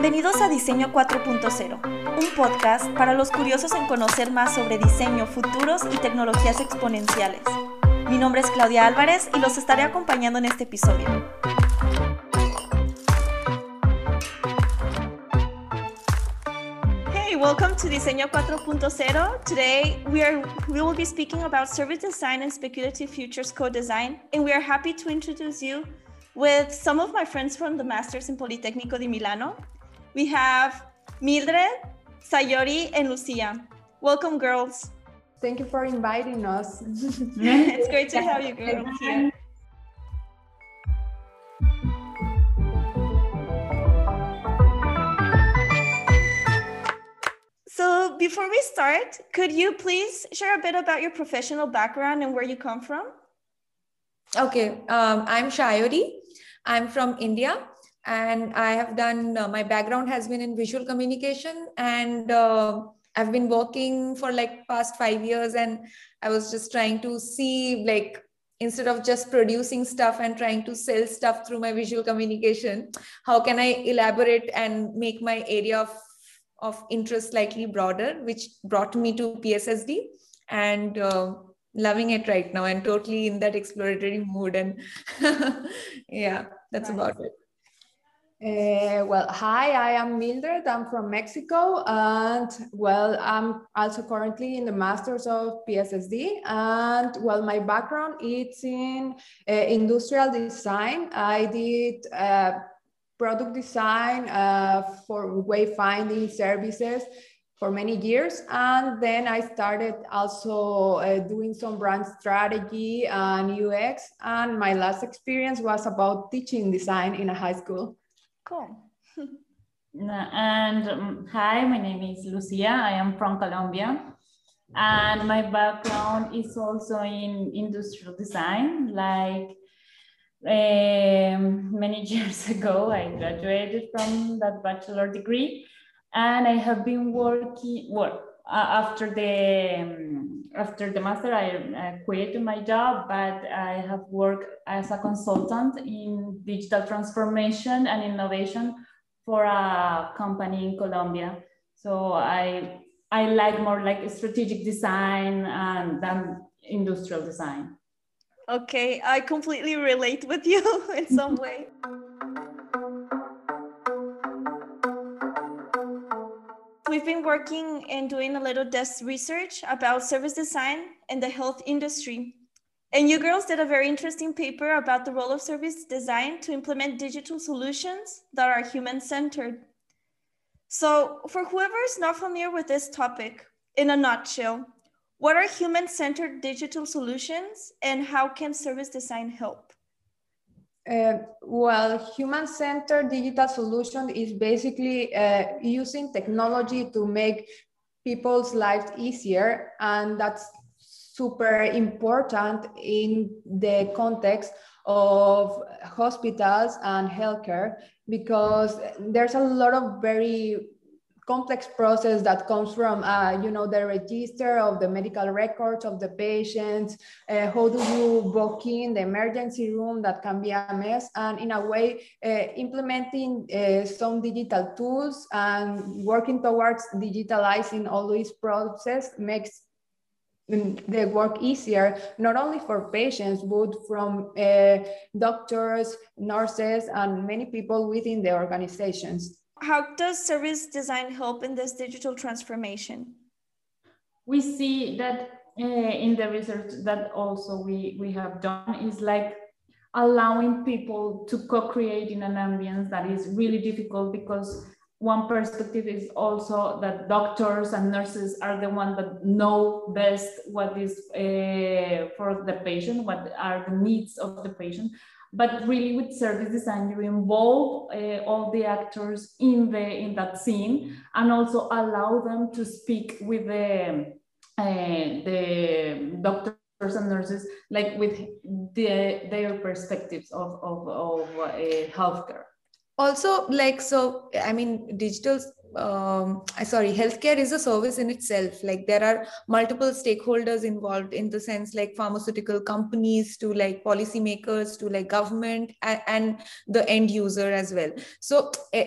Bienvenidos a Diseño 4.0, un podcast para los curiosos en conocer más sobre diseño, futuros y tecnologías exponenciales. Mi nombre es Claudia Álvarez y los estaré acompañando en este episodio. Welcome to Diseño 4.0. Today we are we will be speaking about service design and speculative futures co-design, and we are happy to introduce you with some of my friends from the Masters in Politecnico di Milano. We have Mildred, Sayori, and Lucia. Welcome, girls. Thank you for inviting us. it's great to have you girls here. So before we start, could you please share a bit about your professional background and where you come from? Okay, um, I'm Shayori. I'm from India and I have done, uh, my background has been in visual communication and uh, I've been working for like past five years and I was just trying to see like, instead of just producing stuff and trying to sell stuff through my visual communication, how can I elaborate and make my area of, of interest slightly broader, which brought me to PSSD and uh, loving it right now and totally in that exploratory mood and yeah that's about it uh, well, hi, I am Mildred. I'm from Mexico. And well, I'm also currently in the Masters of PSSD. And well, my background is in uh, industrial design. I did uh, product design uh, for wayfinding services for many years. And then I started also uh, doing some brand strategy and UX. And my last experience was about teaching design in a high school. Cool. and um, hi, my name is Lucia. I am from Colombia. And my background is also in industrial design. Like um, many years ago, I graduated from that bachelor degree and I have been working well uh, after the um, after the master I, I quit my job but I have worked as a consultant in digital transformation and innovation for a company in Colombia. So I I like more like strategic design and than industrial design. Okay I completely relate with you in some way we've been working and doing a little desk research about service design in the health industry. And you girls did a very interesting paper about the role of service design to implement digital solutions that are human centered. So, for whoever is not familiar with this topic, in a nutshell, what are human centered digital solutions and how can service design help? Uh, well, human-centered digital solution is basically uh, using technology to make people's lives easier, and that's super important in the context of hospitals and healthcare because there's a lot of very complex process that comes from, uh, you know, the register of the medical records of the patients. Uh, how do you book in the emergency room? That can be a mess. And in a way, uh, implementing uh, some digital tools and working towards digitalizing all these processes makes mm, the work easier, not only for patients, but from uh, doctors, nurses, and many people within the organizations how does service design help in this digital transformation? We see that uh, in the research that also we, we have done is like allowing people to co-create in an ambience that is really difficult because one perspective is also that doctors and nurses are the ones that know best what is uh, for the patient, what are the needs of the patient but really with service design you involve uh, all the actors in the in that scene and also allow them to speak with the uh, the doctors and nurses like with the, their perspectives of, of, of uh, healthcare. Also like so i mean digital um, sorry healthcare is a service in itself. Like there are multiple stakeholders involved in the sense like pharmaceutical companies to like policymakers to like government and, and the end user as well. So uh,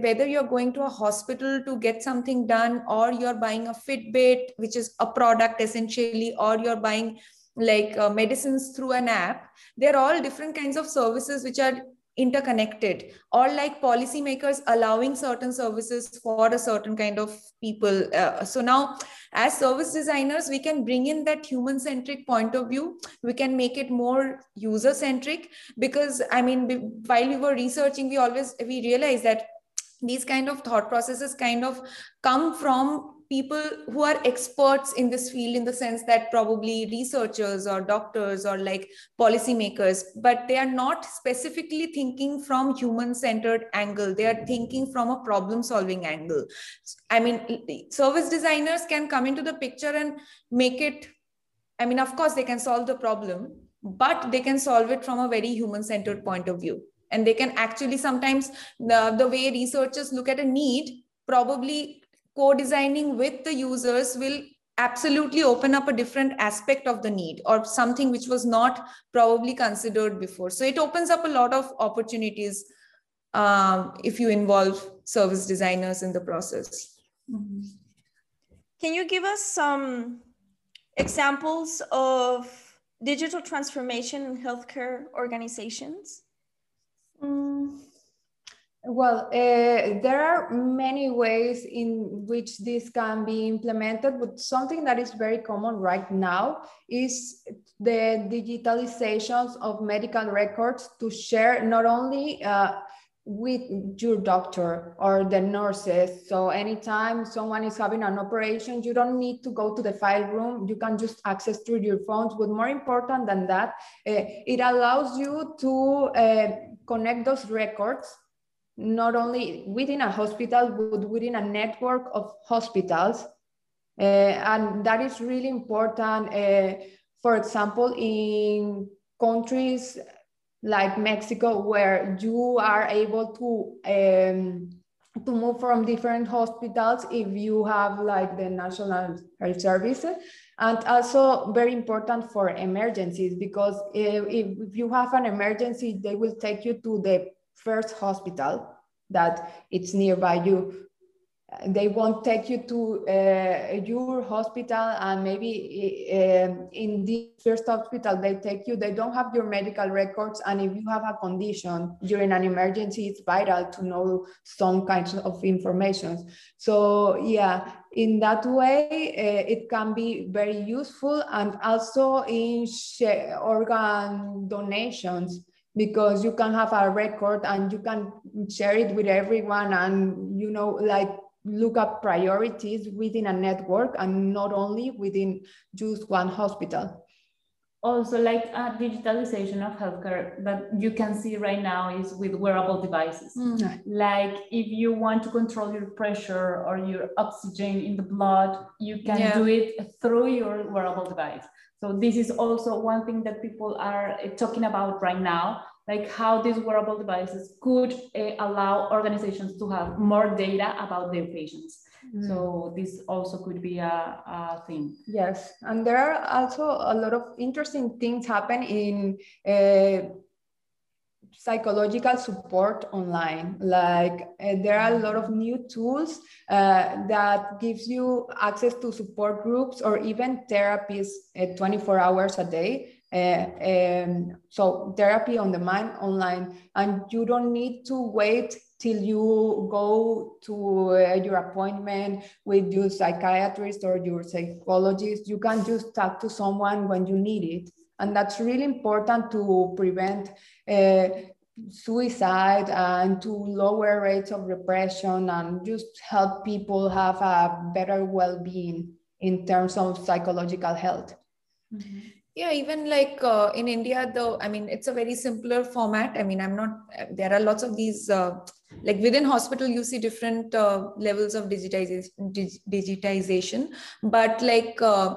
whether you're going to a hospital to get something done or you're buying a fitbit which is a product essentially or you're buying like uh, medicines through an app they're all different kinds of services which are interconnected or like policymakers allowing certain services for a certain kind of people. Uh, so now as service designers we can bring in that human centric point of view. We can make it more user centric because i mean while we were researching we always we realized that these kind of thought processes kind of come from people who are experts in this field in the sense that probably researchers or doctors or like policymakers but they are not specifically thinking from human centered angle. They are thinking from a problem solving angle. I mean service designers can come into the picture and make it i mean of course they can solve the problem but they can solve it from a very human centered point of view. And they can actually sometimes the, the way researchers look at a need probably co-designing with the users will absolutely open up a different aspect of the need or something which was not probably considered before so it opens up a lot of opportunities um, if you involve service designers in the process mm-hmm. can you give us some examples of digital transformation in healthcare organizations mm. Well, uh, there are many ways in which this can be implemented, but something that is very common right now is the digitalizations of medical records to share not only uh, with your doctor or the nurses. So anytime someone is having an operation, you don't need to go to the file room. You can just access through your phones. But more important than that, uh, it allows you to uh, connect those records not only within a hospital, but within a network of hospitals. Uh, and that is really important. Uh, for example, in countries like Mexico, where you are able to um, to move from different hospitals if you have like the National Health Service, and also very important for emergencies because if, if you have an emergency, they will take you to the first hospital that it's nearby you. They won't take you to uh, your hospital and maybe uh, in the first hospital they take you, they don't have your medical records. And if you have a condition during an emergency, it's vital to know some kinds of information. So yeah, in that way, uh, it can be very useful and also in organ donations because you can have a record and you can share it with everyone and you know like look up priorities within a network and not only within just one hospital also like a digitalization of healthcare that you can see right now is with wearable devices mm. like if you want to control your pressure or your oxygen in the blood you can yeah. do it through your wearable device so this is also one thing that people are eh, talking about right now, like how these wearable devices could uh, allow organizations to have more data about their patients. Mm. So this also could be a, a, thing. Yes, and there are also a lot of interesting things happen in uh, psychological support online like uh, there are a lot of new tools uh, that gives you access to support groups or even therapies uh, 24 hours a day um, so therapy on the mind online and you don't need to wait till you go to uh, your appointment with your psychiatrist or your psychologist you can just talk to someone when you need it. And that's really important to prevent uh, suicide and to lower rates of repression and just help people have a better well-being in terms of psychological health. Mm-hmm. yeah even like uh, in india though i mean it's a very simpler format. I mean i'm not there are lots of these uh, like within hospital you see different uh, levels of digitization digitization. But like uh,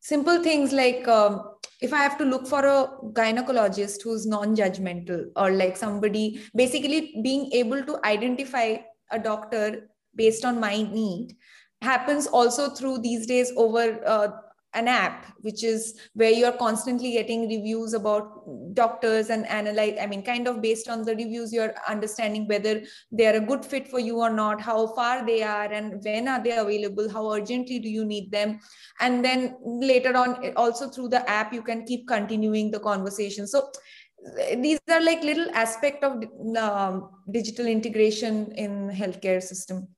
simple things like um, if I have to look for a gynecologist who's non-judgmental or like somebody basically being able to identify a doctor based on my need happens also through these days over uh, an app which is where you're constantly getting reviews about doctors and analyze i mean kind of based on the reviews you're understanding whether they are a good fit for you or not how far they are and when are they available how urgently do you need them. And then later on also through the app you can keep continuing the conversation. So these are like little aspect of um, digital integration in healthcare system.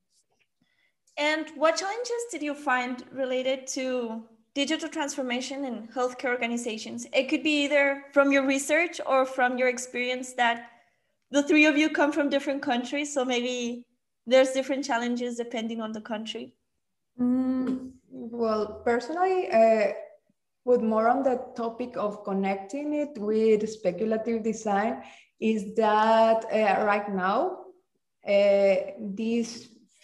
And what challenges did you find related to digital transformation in healthcare organizations. It could be either from your research or from your experience that the three of you come from different countries. So maybe there's different challenges depending on the country. Mm, well, personally, uh, with more on the topic of connecting it with speculative design, is that uh, right now, uh,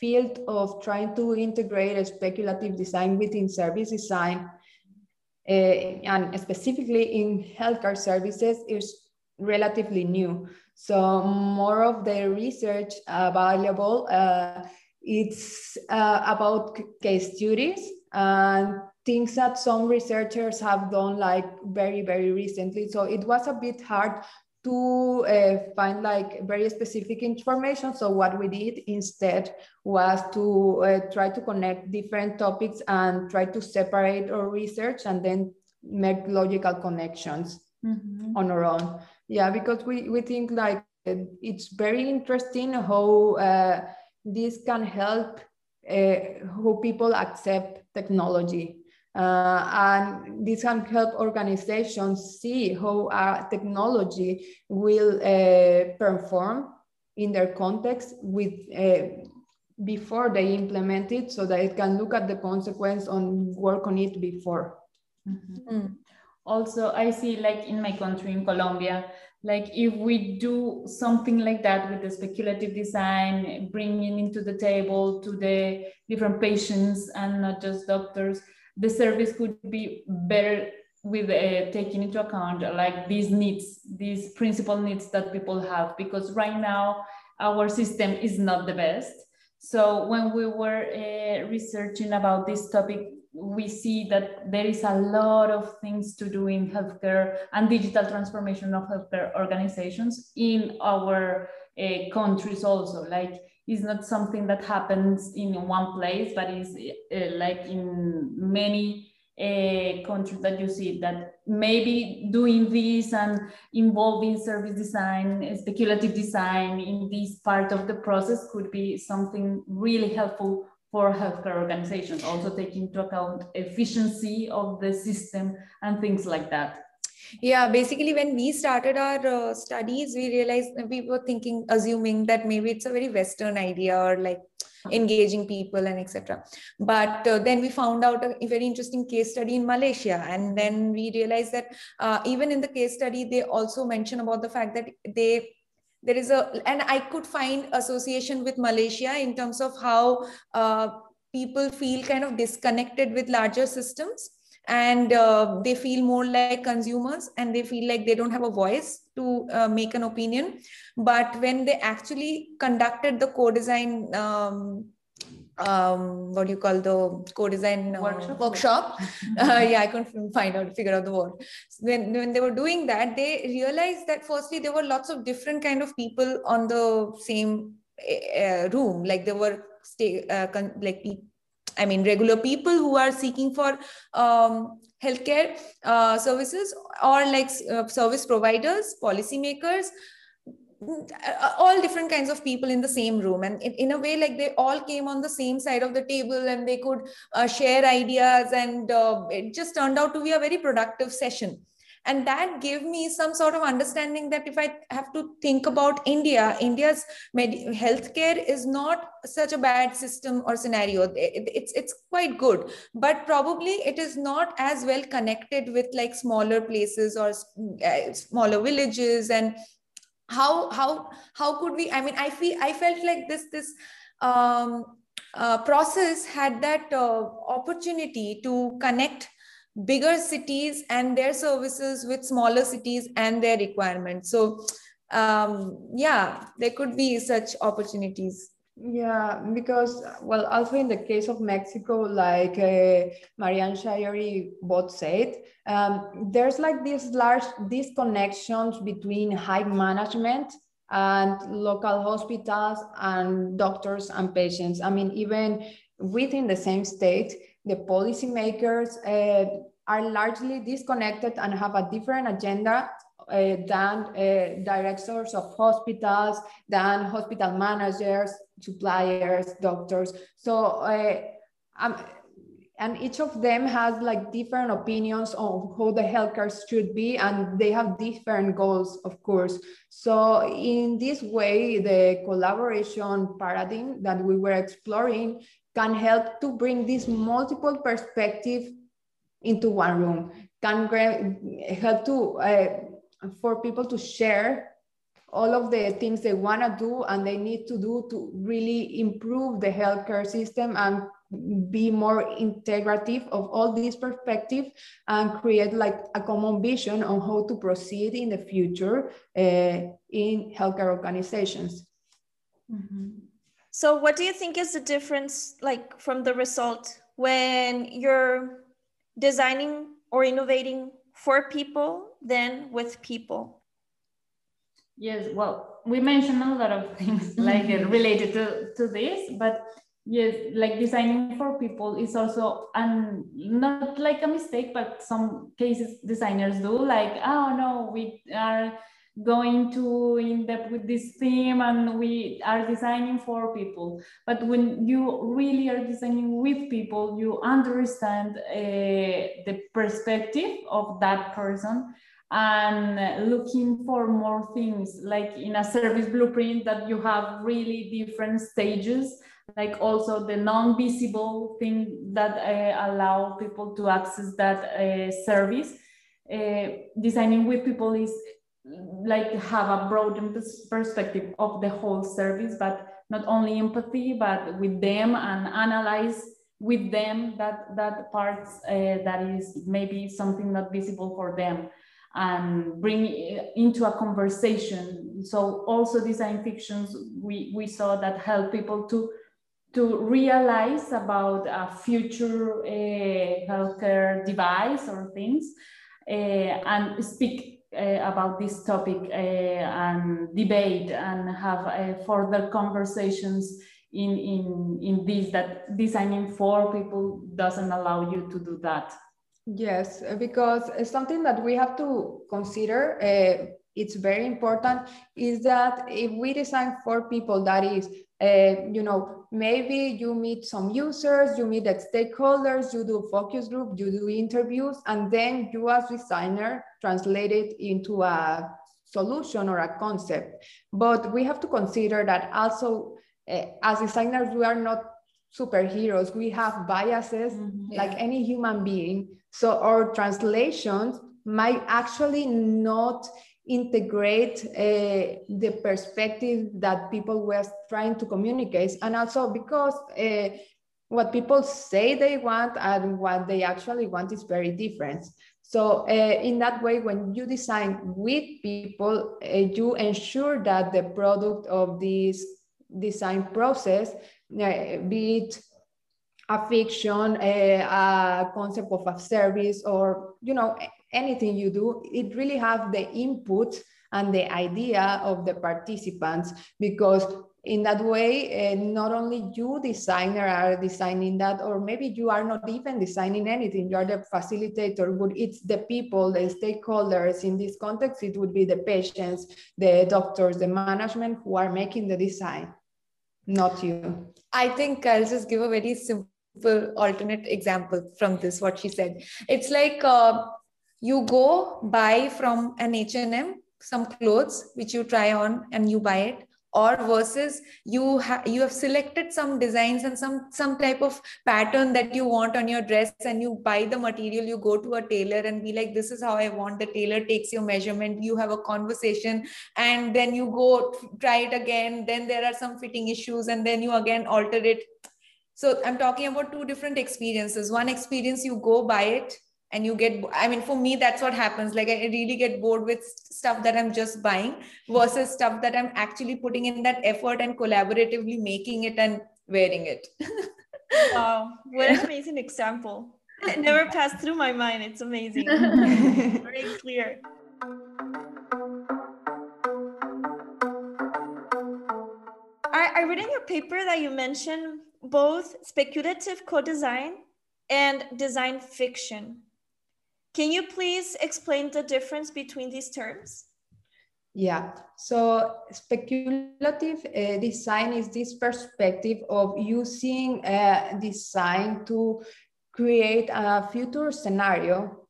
field of trying to integrate a speculative design within service design, uh, and specifically in healthcare services, is relatively new. So more of the research available, uh, it's uh, about case studies and things that some researchers have done like very, very recently. So it was a bit hard to uh, find like very specific information. So what we did instead was to uh, try to connect different topics and try to separate our research and then make logical connections mm-hmm. on our own. Yeah, because we, we think like it's very interesting how uh, this can help uh, how people accept technology uh, and this can help organizations see how our technology will uh, perform in their context with uh, before they implement it so that it can look at the consequence and work on it before. Mm-hmm. Mm. Also, I see like in my country, in Colombia, like if we do something like that with the speculative design, bringing into the table to the different patients and not just doctors, the service could be better with uh, taking into account like these needs, these principal needs that people have, because right now our system is not the best. So when we were uh, researching about this topic, we see that there is a lot of things to do in healthcare and digital transformation of healthcare organizations in our uh, countries also. Like is not something that happens in one place, but is uh, like in many uh, countries that you see that maybe doing this and involving service design, speculative design in this part of the process could be something really helpful for healthcare organizations, also taking into account efficiency of the system and things like that yeah basically when we started our uh, studies we realized we were thinking assuming that maybe it's a very western idea or like engaging people and etc but uh, then we found out a, very interesting case study in malaysia. And then we realized that uh, even in the case study they also mention about the fact that they there is a and i could find association with malaysia in terms of how uh, people feel kind of disconnected with larger systems and uh, they feel more like consumers and they feel like they don't have a voice to uh, make an opinion. But when they actually conducted the co-design um, um, what do you call the co-design uh, workshop, workshop. uh, yeah i couldn't find out figure out the word. So when, when they were doing that they realized that firstly there were lots of different kind of people on the same uh, room. Like there were stay, uh, con- like I mean, regular people who are seeking for um, healthcare uh, services or like uh, service providers, policymakers, uh, all different kinds of people in the same room. And in, in, a way like they all came on the same side of the table and they could uh, share ideas and uh, it just turned out to be a very productive session and that gave me some sort of understanding that if i have to think about india india's med- healthcare is not such a bad system or scenario. It's it's quite good. But probably it is not as well connected with like smaller places or uh, smaller villages. And how how how could we i mean i feel i felt like this this um, uh, process had that uh, opportunity to connect bigger cities and their services with smaller cities and their requirements so um, yeah there could be such opportunities Yeah, because well, also in the case of Mexico, like uh, Marianne Shayori both said, um, there's like these large disconnections between high management and local hospitals and doctors and patients. I mean, even within the same state, the policymakers uh, are largely disconnected and have a different agenda uh, than uh, directors of hospitals, than hospital managers, suppliers, doctors. So, uh, um, and each of them has like different opinions on how the healthcare should be, and they have different goals, of course. So, in this way, the collaboration paradigm that we were exploring can help to bring this multiple perspective into one room, can help to uh, for people to share all of the things they want to do and they need to do to really improve the healthcare system and be more integrative of all these perspectives and create like a common vision on how to proceed in the future uh, in healthcare organizations. Mm-hmm. So what do you think is the difference like from the result when you're designing or innovating for people than with people? Yes, well, we mentioned a lot of things like uh, related to, to this, but yes, like designing for people is also not like a mistake, but some cases designers do like, oh no, we are going to in depth with this theme and we are designing for people. But when you really are designing with people you understand uh, the perspective of that person and looking for more things like in a service blueprint that you have really different stages like also the non-visible thing that uh, allow people to access that uh, service. Uh, designing with people is like have a broader perspective of the whole service, but not only empathy, but with them and analyze with them that that parts uh, that is maybe something not visible for them and bring into a conversation. So also design fictions, we, we saw that help people to to realize about a future uh, healthcare device or things uh, and speak uh, about this topic uh, and debate and have uh, further conversations in, in, in this that designing for people doesn't allow you to do that. Yes, because it's something that we have to consider, uh, it's very important, is that if we design for people, that is, uh, you know, maybe you meet some users, you meet the stakeholders, you do focus group, you do interviews, and then you as designer translate it into a solution or a concept. But we have to consider that also uh, as designers, we are not superheroes. We have biases mm-hmm. like any human being. So our translations might actually not integrate uh, the perspective that people were trying to communicate. And also because uh, what people say they want and what they actually want is very different. So uh, in that way, when you design with people, uh, you ensure that the product of this design process, uh, be it a fiction, a, a, concept of a service, or you know anything you do, it really have the input and the idea of the participants because in that way uh, not only you designer are designing that or maybe you are not even designing anything you are the facilitator but it's the people the stakeholders in this context it would be the patients the doctors the management who are making the design not you. I think i'll just give a very simple alternate example from this what she said. It's like uh, you go buy from an h&m some clothes which you try on and you buy it. Or versus you have you have selected some designs and some some type of pattern that you want on your dress and you buy the material you go to a tailor and be like this is how i want. The tailor takes your measurement. You have a conversation and then you go try it again. Then there are some fitting issues and then you again alter it. So i'm talking about two different experiences. One experience you go buy it and you get i mean for me that's what happens. Like i really get bored with stuff that i'm just buying versus stuff that i'm actually putting in that effort and collaboratively making it and wearing it. Wow what an amazing example. It never passed through my mind. It's amazing. Very clear. I, I read in your paper that you mentioned both speculative co-design and design fiction can you please explain the difference between these terms? Yeah, so speculative uh, design is this perspective of using uh, design to create a future scenario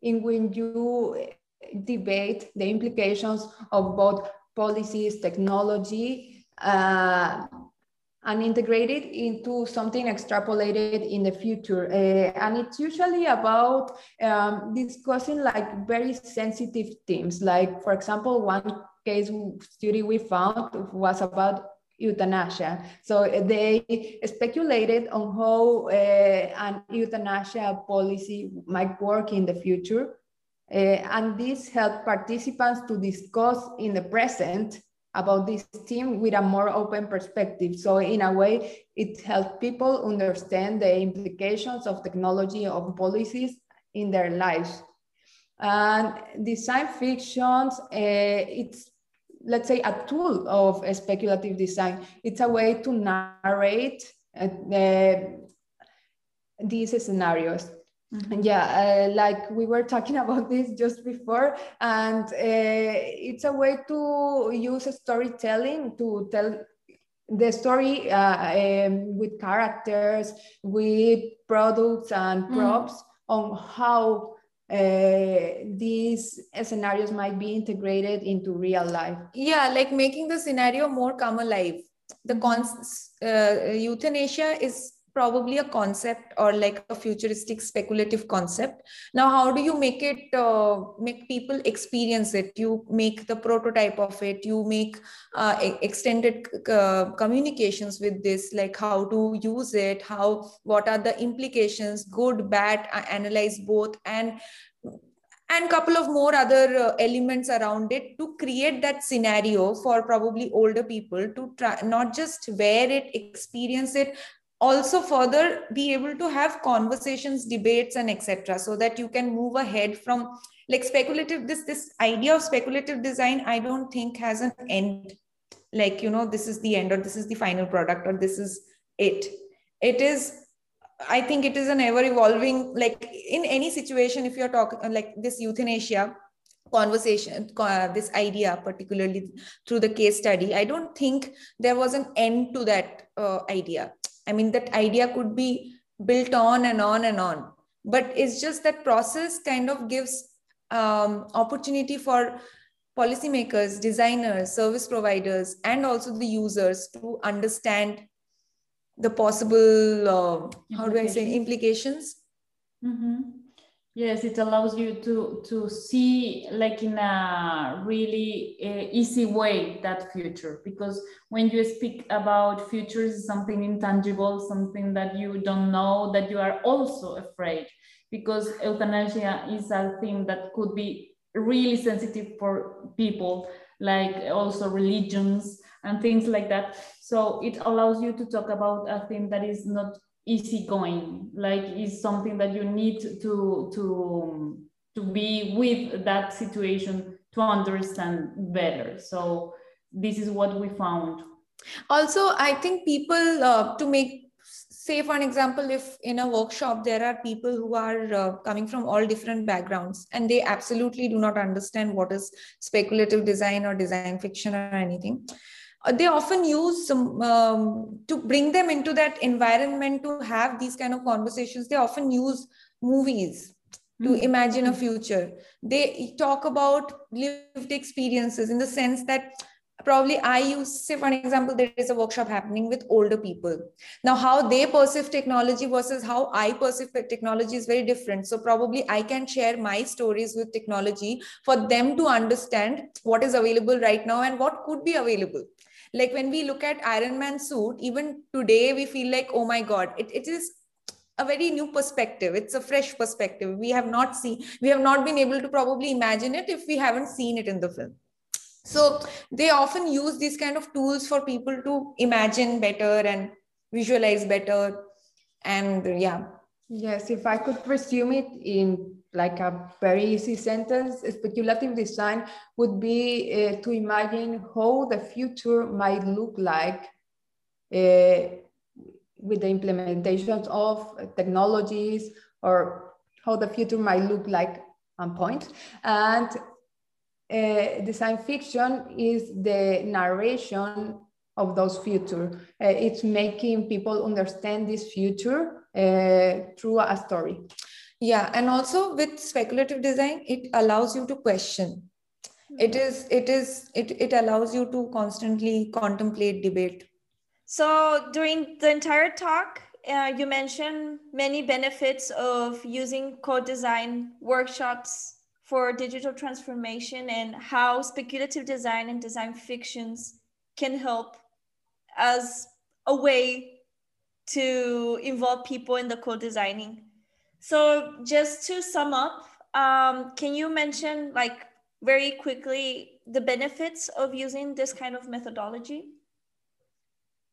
in which you debate the implications of both policies, technology, uh, and integrate it into something extrapolated in the future. Uh, and it's usually about um, discussing like very sensitive themes. Like, for example, one case study we found was about euthanasia. So they speculated on how uh, an euthanasia policy might work in the future. Uh, and this helped participants to discuss in the present about this team with a more open perspective. So in a way, it helps people understand the implications of technology of policies in their lives. And design fictions, uh, it's let's say a tool of a speculative design. It's a way to narrate uh, these scenarios. Mm-hmm. Yeah, uh, like we were talking about this just before, and uh, it's a way to use storytelling to tell the story uh, um, with characters, with products and mm. props mm. on how uh, these scenarios might be integrated into real life. Yeah, like making the scenario more come alive. The mm-hmm. cons- uh, euthanasia is probably a concept or like a futuristic speculative concept. Now how do you make it uh, make people experience it? You make the prototype of it. You make uh, extended uh, communications with this like how to use it how what are the implications good bad analyze both and and couple of more other uh, elements around it to create that scenario for probably older people to try not just wear it experience it also further be able to have conversations debates and etc so that you can move ahead from like speculative this this idea of speculative design i don't think has an end. Like you know this is the end or this is the final product or this is it. It is i think it is an ever evolving like in any situation if you're talking like this euthanasia conversation uh, this idea particularly through the case study i don't think there was an end to that uh, idea I mean, that idea could be built on and on and on. But it's just that process kind of gives um, opportunity for policymakers, designers, service providers, and also the users to understand the possible, uh, how do I say, implications. Mm-hmm. Yes, it allows you to to see like in a really uh, easy way that future because when you speak about futures, something intangible, something that you don't know, that you are also afraid because euthanasia is a thing that could be really sensitive for people, like also religions and things like that. So it allows you to talk about a thing that is not easygoing. Like is something that you need to to to be with that situation to understand better. So this is what we found. Also i think people uh, to make say for an example if in a workshop there are people who are uh, coming from all different backgrounds and they absolutely do not understand what is speculative design or design fiction or anything they often use some um, to bring them into that environment to have these kind of conversations they often use movies to mm-hmm. imagine a future. They talk about lived experiences in the sense that probably i use say for an example there is a workshop happening with older people. Now how they perceive technology versus how i perceive technology is very different. So probably i can share my stories with technology for them to understand what is available right now and what could be available like when we look at iron man suit even today we feel like oh my god it, it is a very new perspective. It's a fresh perspective. We have not seen we have not been able to probably imagine it if we haven't seen it in the film. So they often use these kind of tools for people to imagine better and visualize better. And yeah yes if i could resume it in like a very easy sentence speculative design would be uh, to imagine how the future might look like uh, with the implementations of technologies or how the future might look like on point. And uh, design fiction is the narration of those future. It's making people understand this future through a story. Yeah, and also with speculative design, it allows you to question. It is, it is, it, it allows you to constantly contemplate, debate. So during the entire talk, uh, you mentioned many benefits of using co-design workshops for digital transformation and how speculative design and design fictions can help as a way to involve people in the co-designing. So just to sum up, um, can you mention like very quickly the benefits of using this kind of methodology?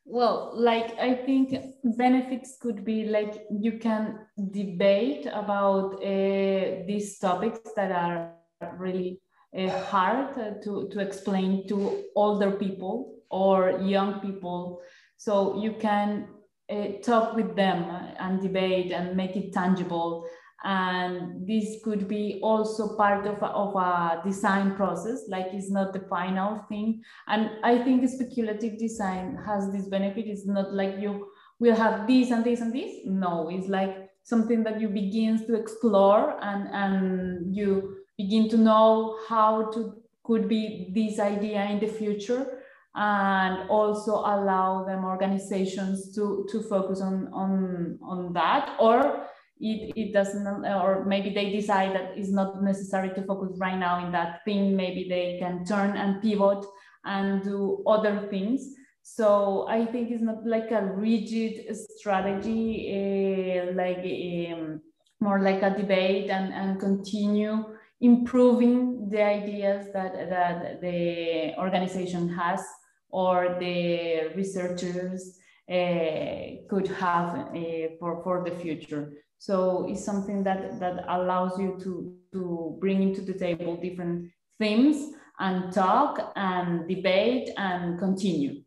Well, like I think benefits could be like you can debate about uh, these topics that are really uh, hard to, to explain to older people or young people. So you can uh, talk with them and debate and make it tangible. And this could be also part of a, of a design process like it's not the final thing. And i think speculative design has this benefit. It's not like you will have this and this and this. No it's like something that you begin to explore and and you begin to know how to could be this idea in the future and also allow them organizations to to focus on on on that. Or it, it doesn't or maybe they decide that it's not necessary to focus right now in that thing. Maybe they can turn and pivot and do other things. So i think it's not like a rigid strategy uh, like um, more like a debate and, and continue improving the ideas that, that the organization has or the researchers uh, could have uh, for, for the future. So it's something that, that allows you to, to bring into the table different themes and talk and debate and continue.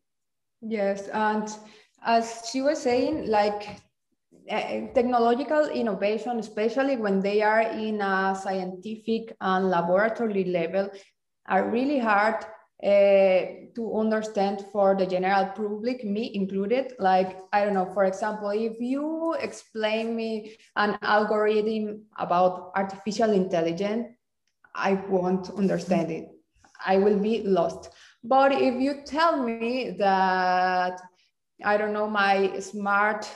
Yes, and as she was saying, like uh, technological innovation, especially when they are in a scientific and laboratory level, are really hard uh, to understand for the general public, me included. Like, I don't know, for example, if you explain me an algorithm about artificial intelligence, I won't understand it. I will be lost. But if you tell me that, I don't know, my smart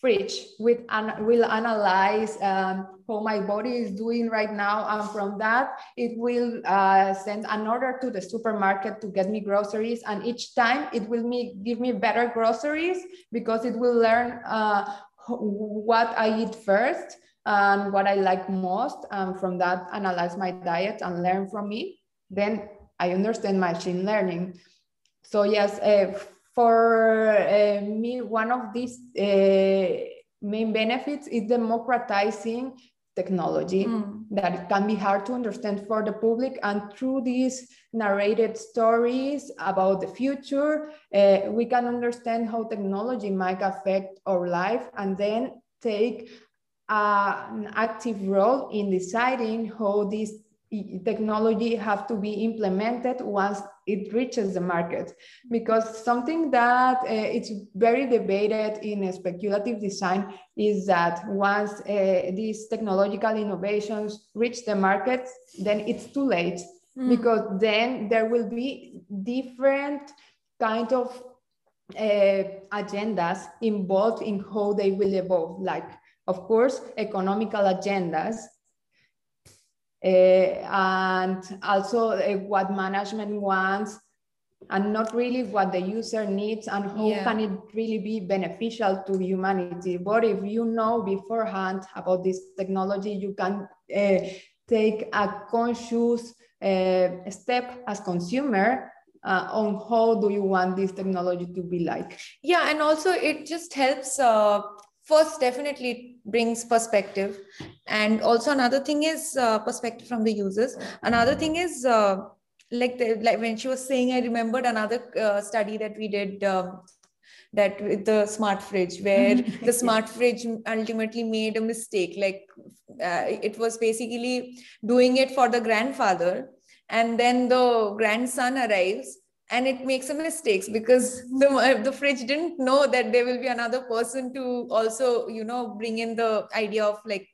fridge with an, will analyze um, how my body is doing right now. And from that, it will uh, send an order to the supermarket to get me groceries. And each time it will me, give me better groceries because it will learn uh, what I eat first and what I like most. And from that, analyze my diet and learn from me. Then I understand machine learning. So yes, uh, for uh, me, one of these uh, main benefits is democratizing technology mm. that can be hard to understand for the public and through these narrated stories about the future uh, we can understand how technology might affect our life and then take uh, an active role in deciding how this technology have to be implemented once it reaches the market. Because something that uh, it's very debated in speculative design is that once uh, these technological innovations reach the market then it's too late. Mm. because then there will be different kind of uh, agendas involved in how they will evolve. Like of course economical agendas and also uh, what management wants and not really what the user needs and how yeah. can it really be beneficial to humanity. But if you know beforehand about this technology, you can uh, take a conscious uh, step as consumer uh, on how do you want this technology to be like yeah and also it just helps uh, first definitely brings perspective. And also another thing is uh, perspective from the users. Another thing is uh, like the, like when she was saying i remembered another uh, study that we did um, that with the smart fridge where the smart fridge ultimately made a mistake. Like uh, it was basically doing it for the grandfather and then the grandson arrives and it makes a mistakes because the, the fridge didn't know that there will be another person to also you know bring in the idea of like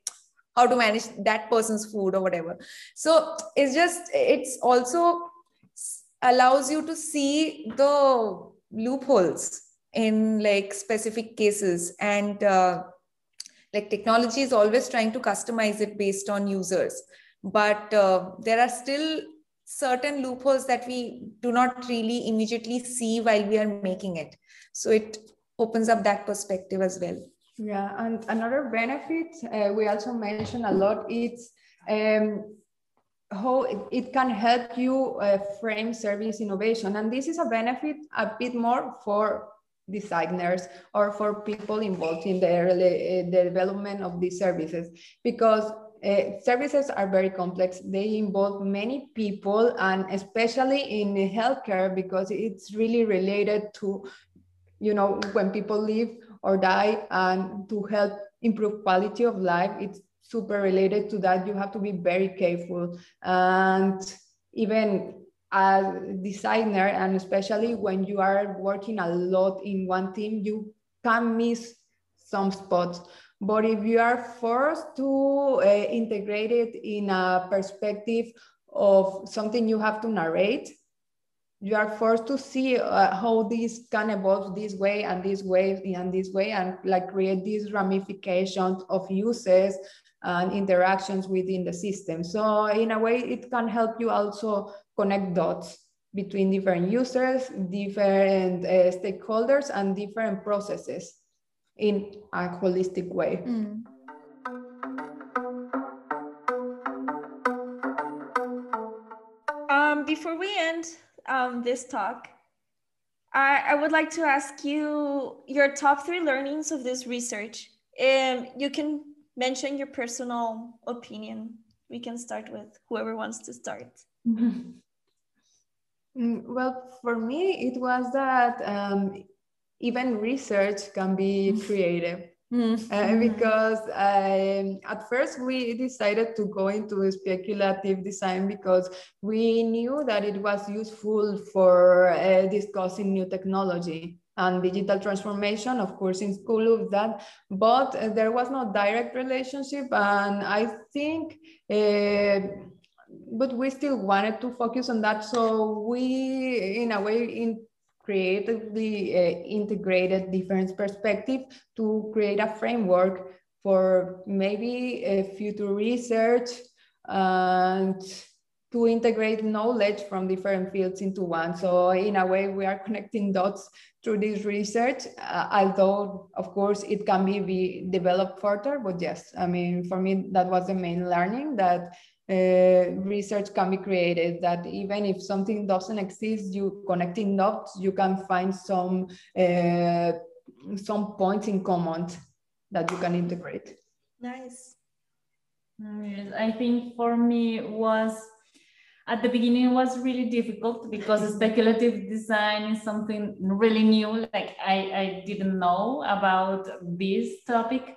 how to manage that person's food or whatever. So it's just it's also allows you to see the loopholes in like specific cases. And uh, like technology is always trying to customize it based on users. But uh, there are still certain loopholes that we do not really immediately see while we are making it. So it opens up that perspective as well. Yeah, and another benefit uh, we also mentioned a lot is um, how it, can help you uh, frame service innovation. And this is a benefit a bit more for designers or for people involved in the, uh, the development of these services because uh, services are very complex. They involve many people and especially in healthcare because it's really related to, you know, when people live or die and to help improve quality of life, it's super related to that. You have to be very careful. And even as designer and especially when you are working a lot in one team, you can miss some spots. But if you are forced to uh, integrate it in a perspective of something you have to narrate, you are forced to see uh, how this can evolve this way and this way and this way and like create these ramifications of uses and interactions within the system. So in a way, it can help you also connect dots between different users, different uh, stakeholders, and different processes in a holistic way. Mm. Um, before we end um, this talk, I, I would like to ask you your top three learnings of this research. And you can mention your personal opinion. We can start with whoever wants to start. Mm, well, for me, it was that um, even research can be mm. creative. Mm-hmm. Uh, because um, at first we decided to go into speculative design because we knew that it was useful for uh, discussing new technology and digital transformation, of course, in school of that, but uh, there was no direct relationship. And I think, uh, but we still wanted to focus on that. So we, in a way, in creatively uh, integrated different perspectives to create a framework for maybe a future research and to integrate knowledge from different fields into one. So in a way, we are connecting dots through this research, uh, although of course it can be, be developed further, but yes, I mean, for me, that was the main learning that uh, research can be created that even if something doesn't exist you connecting dots you can find some uh, some points in common that you can integrate. Nice. I think for me was at the beginning was really difficult because speculative design is something really new. Like i, I didn't know about this topic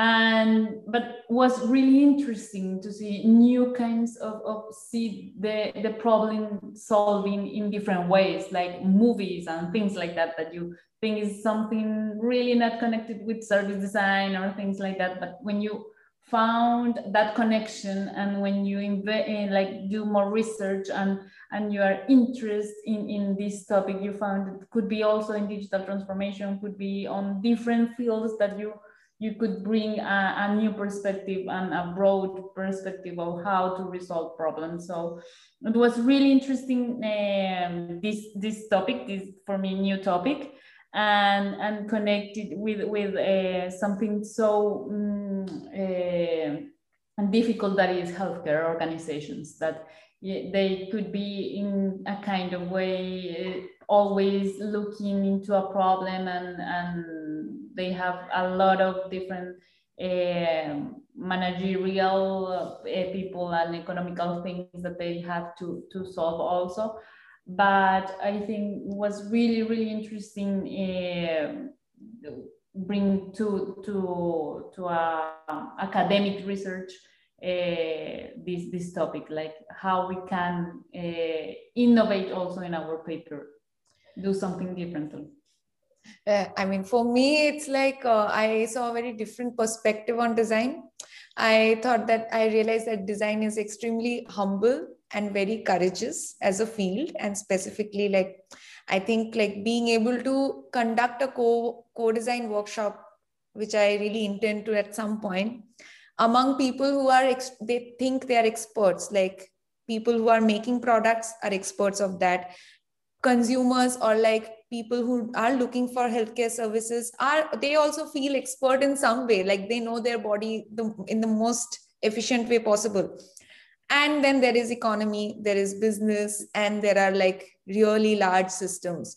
and but was really interesting to see new kinds of, of see the the problem solving in different ways like movies and things like that that you think is something really not connected with service design or things like that. But when you found that connection and when you eh, like do more research and and you are interested in in this topic you found it could be also in digital transformation could be on different fields that you you could bring a, a, new perspective and a broad perspective of how to resolve problems. So it was really interesting. Um, this this topic, this for me new topic, and and connected with with uh, something so um, uh, difficult that is healthcare organizations that they could be in a kind of way uh, always looking into a problem and and they have a lot of different uh, managerial uh, people and economical things that they have to to solve also. But I think was really really interesting uh, bring to to to a academic research uh, this this topic like how we can uh, innovate also in our paper do something differently uh, i mean for me it's like uh, i saw a very different perspective on design. I thought that i realized that design is extremely humble and very courageous as a field and specifically like i think like being able to conduct a co co-design workshop which i really intend to at some point among people who are they think they are experts like people who are making products are experts of that. Consumers or like people who are looking for healthcare services are they also feel expert in some way like they know their body the, in the most efficient way possible. And then there is economy there is business and there are like really large systems.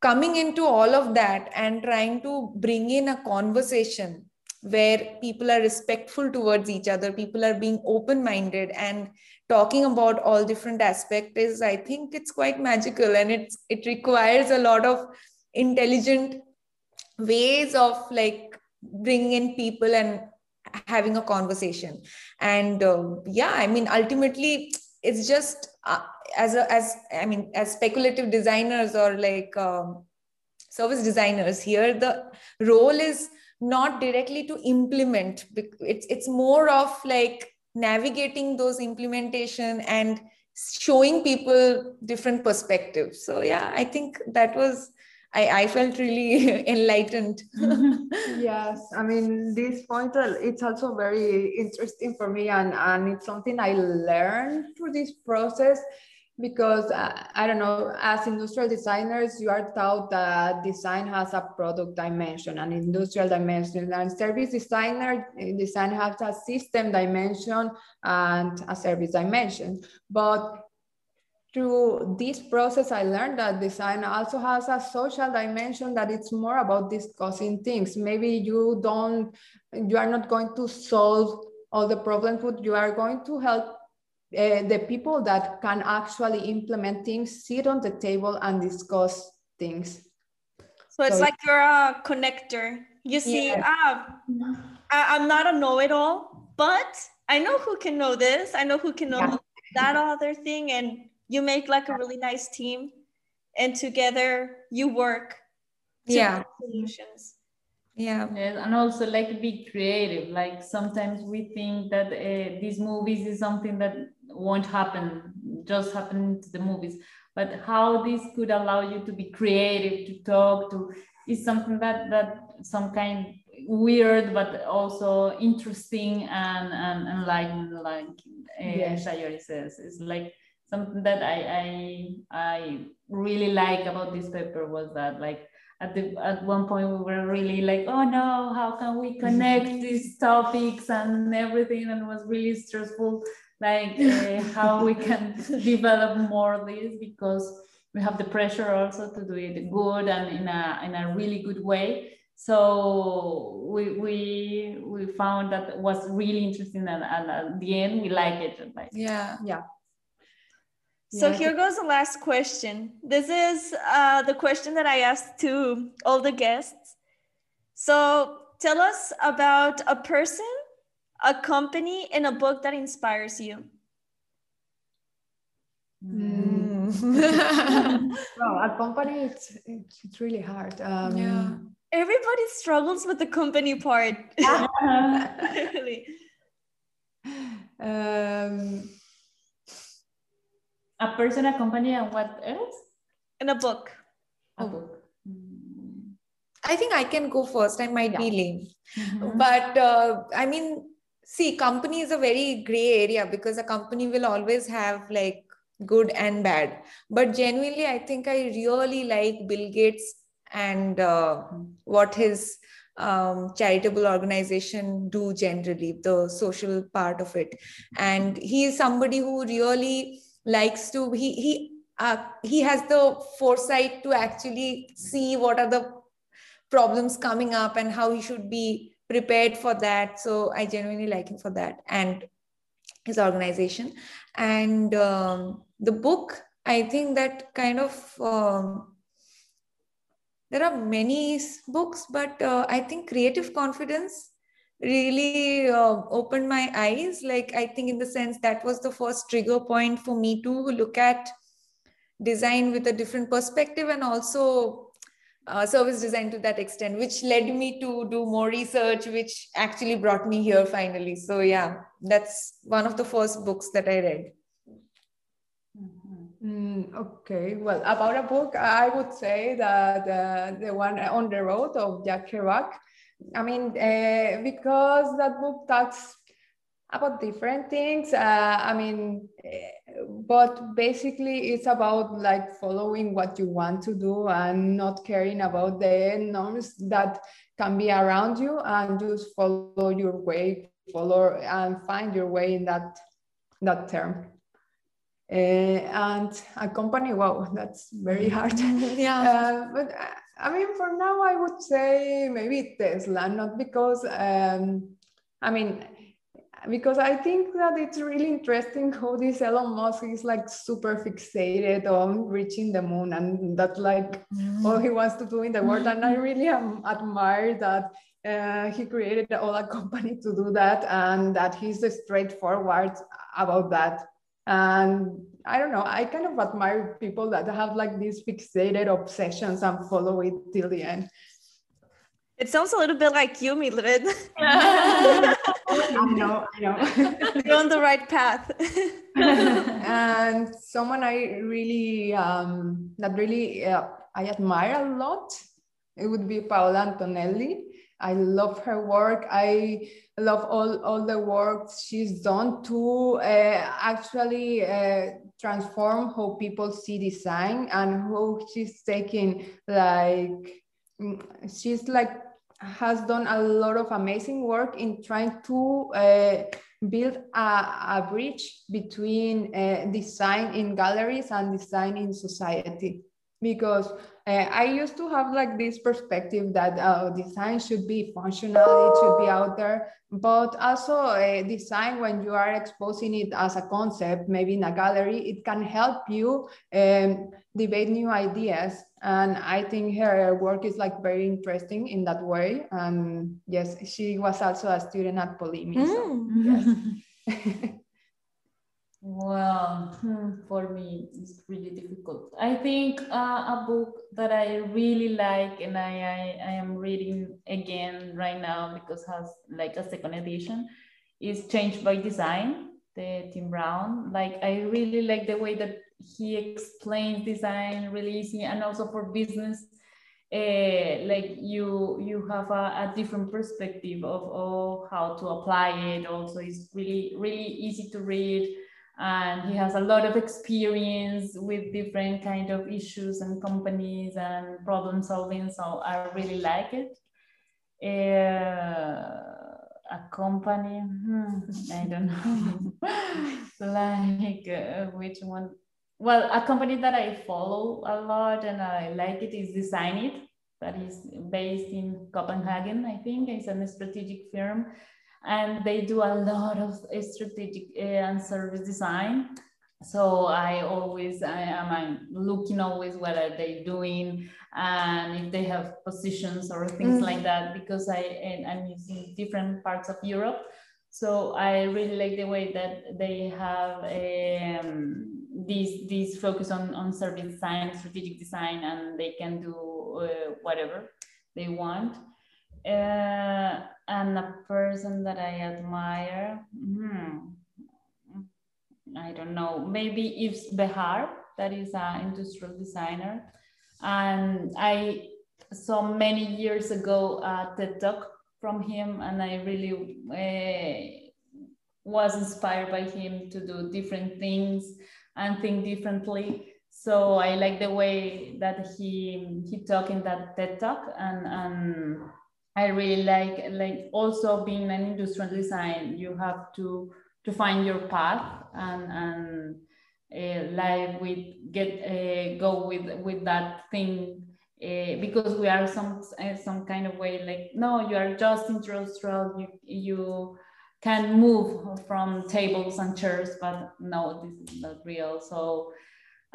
Coming into all of that and trying to bring in a conversation where people are respectful towards each other people are being open minded and talking about all different aspects is i think it's quite magical and it's it requires a lot of intelligent ways of like bringing in people and having a conversation. And uh, yeah i mean ultimately it's just uh, as a as i mean as speculative designers or like um, service designers here the role is not directly to implement it's it's more of like navigating those implementation and showing people different perspectives so yeah i think that was I, I felt really enlightened. yes, I mean, this point, it's also very interesting for me and, and it's something I learned through this process because uh, I don't know, as industrial designers, you are taught that design has a product dimension, an industrial dimension, and service designer design has a system dimension and a service dimension. But through this process, I learned that design also has a social dimension that it's more about discussing things. Maybe you don't, you are not going to solve all the problems, but you are going to help uh, the people that can actually implement things sit on the table and discuss things. So it's so like you're a connector. You see, yeah. ah, I, am not a know-it-all, but I know who can know this. I know who can know yeah. that other thing, and you make like a really nice team and together you work yeah solutions yeah yes, and also like be creative like sometimes we think that uh, these movies is something that won't happen just happen to the movies. But how this could allow you to be creative to talk to is something that that some kind weird but also interesting and and, and like like uh, yes. Sayori says it's like something that I, I I really like about this paper was that like at the at one point we were really like oh no how can we connect these topics and everything? And it was really stressful like uh, how we can develop more this because we have the pressure also to do it good and in a in a really good way so we we we found that was really interesting and, and at the end we like it like yeah yeah so yeah. here goes the last question. This is uh, the question that I asked to all the guests. So tell us about a person, a company, and a book that inspires you. Mm. well, a company, it's, it's, it's really hard. Um, yeah. Everybody struggles with the company part. really. Um, a person, a company, and what else? In a book. A book. I think I can go first. I might yeah. be lame. Mm-hmm. But uh, I mean, see, company is a very gray area because a company will always have like good and bad. But genuinely, I think I really like Bill Gates and uh, what his um, charitable organization do generally, the social part of it. And he is somebody who really likes to, he, he, uh, he has the foresight to actually see what are the problems coming up and how he should be prepared for that. So I genuinely like him for that and his organization. And um, the book, I think that kind of um, there are many books, but uh, I think creative confidence really uh, opened my eyes. Like I think in the sense that was the first trigger point for me to look at design with a different perspective and also uh, service design to that extent, which led me to do more research, which actually brought me here finally. So yeah, that's one of the first books that I read. Mm, okay, well, about a book, I would say that uh, the one on the road of Jack Kerouac. I mean, uh, because that book talks about different things. Uh, I mean, uh, but basically it's about like following what you want to do and not caring about the norms that can be around you and just follow your way, follow and find your way in that that term. Uh, and a company, wow, that's very hard. yeah. Uh, but uh, I mean, for now, I would say maybe Tesla, not because, um, I mean, because I think that it's really interesting how this Elon Musk is like super fixated on reaching the moon and that's like mm. all he wants to do in the world. And I really am, admire that uh, he created all a company to do that and that he's straightforward about that. And I don't know, I kind of admire people that have like these fixated obsessions and follow it till the end. It sounds a little bit like you, Mildred. I know, I know. You're on the right path. and someone I really, um, that really uh, I admire a lot, it would be Paola Antonelli. I love her work. I love all, all the work she's done to uh, actually uh, transform how people see design and how she's taking like she's like has done a lot of amazing work in trying to uh, build a, a, bridge between uh, design in galleries and design in society because uh, I used to have like this perspective that uh, design should be functional, it should be out there, but also uh, design when you are exposing it as a concept, maybe in a gallery, it can help you um, debate new ideas. And I think her work is like very interesting in that way. And yes, she was also a student at Polimi. Mm. So, yes. Well, hmm, for me, it's really difficult. I think uh, a book that I really like and I, I, I am reading again right now because has like a second edition is Change by Design, the Tim Brown. Like I really like the way that he explains design really easy and also for business. Uh, like you you have a, a different perspective of, of how to apply it also it's really really easy to read and he has a lot of experience with different kind of issues and companies and problem solving so i really like it. Uh, a company? Hmm, i don't know. Like uh, which one? Well a company that i follow a lot and i like it is Designit that is based in copenhagen i think. It's a strategic firm and they do a lot of strategic eh, and service design. So i always i am I'm looking always what are they doing and if they have positions or things mm-hmm. like that because i i'm using different parts of europe. So i really like the way that they have um, this this focus on on service design strategic design and they can do uh, whatever they want. Uh, and a person that I admire, hmm, I don't know, maybe Yves Behar, that is an industrial designer. And I saw many years ago a TED talk from him, and I really uh, was inspired by him to do different things and think differently. So I like the way that he he talked in that TED talk, and and I really like like also being an industrial design. You have to to find your path and and uh, like with get uh, go with with that thing uh, because we are some some kind of way like no you are just industrial you you can move from tables and chairs but no this is not real so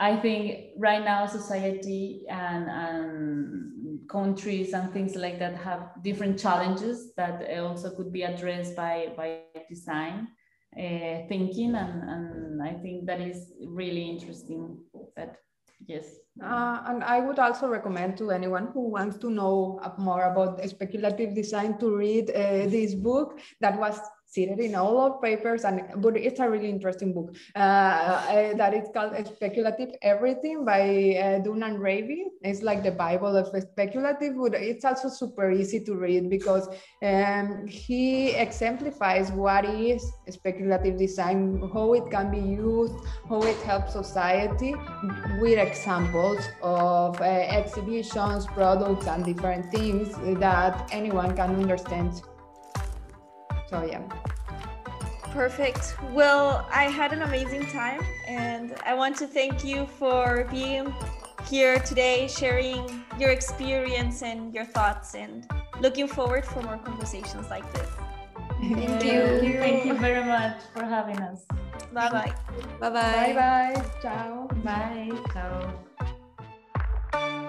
I think right now society and, and countries and things like that have different challenges that also could be addressed by, by design uh, thinking. And, and I think that is really interesting that yes. Uh, and I would also recommend to anyone who wants to know more about speculative design to read uh, this book that was it in all of papers and but it's a really interesting book. Uh, uh, that it's called speculative everything by uh, Dunne and Raby. It's like the bible of speculative but it's also super easy to read because um, he exemplifies what is speculative design how it can be used how it helps society with examples of uh, exhibitions products and different things that anyone can understand so yeah. Perfect. Well, I had an amazing time and I want to thank you for being here today, sharing your experience and your thoughts and looking forward for more conversations like this. Thank you. Thank you very much for having us. Bye bye. Bye bye. Bye bye. Ciao. Bye. Ciao.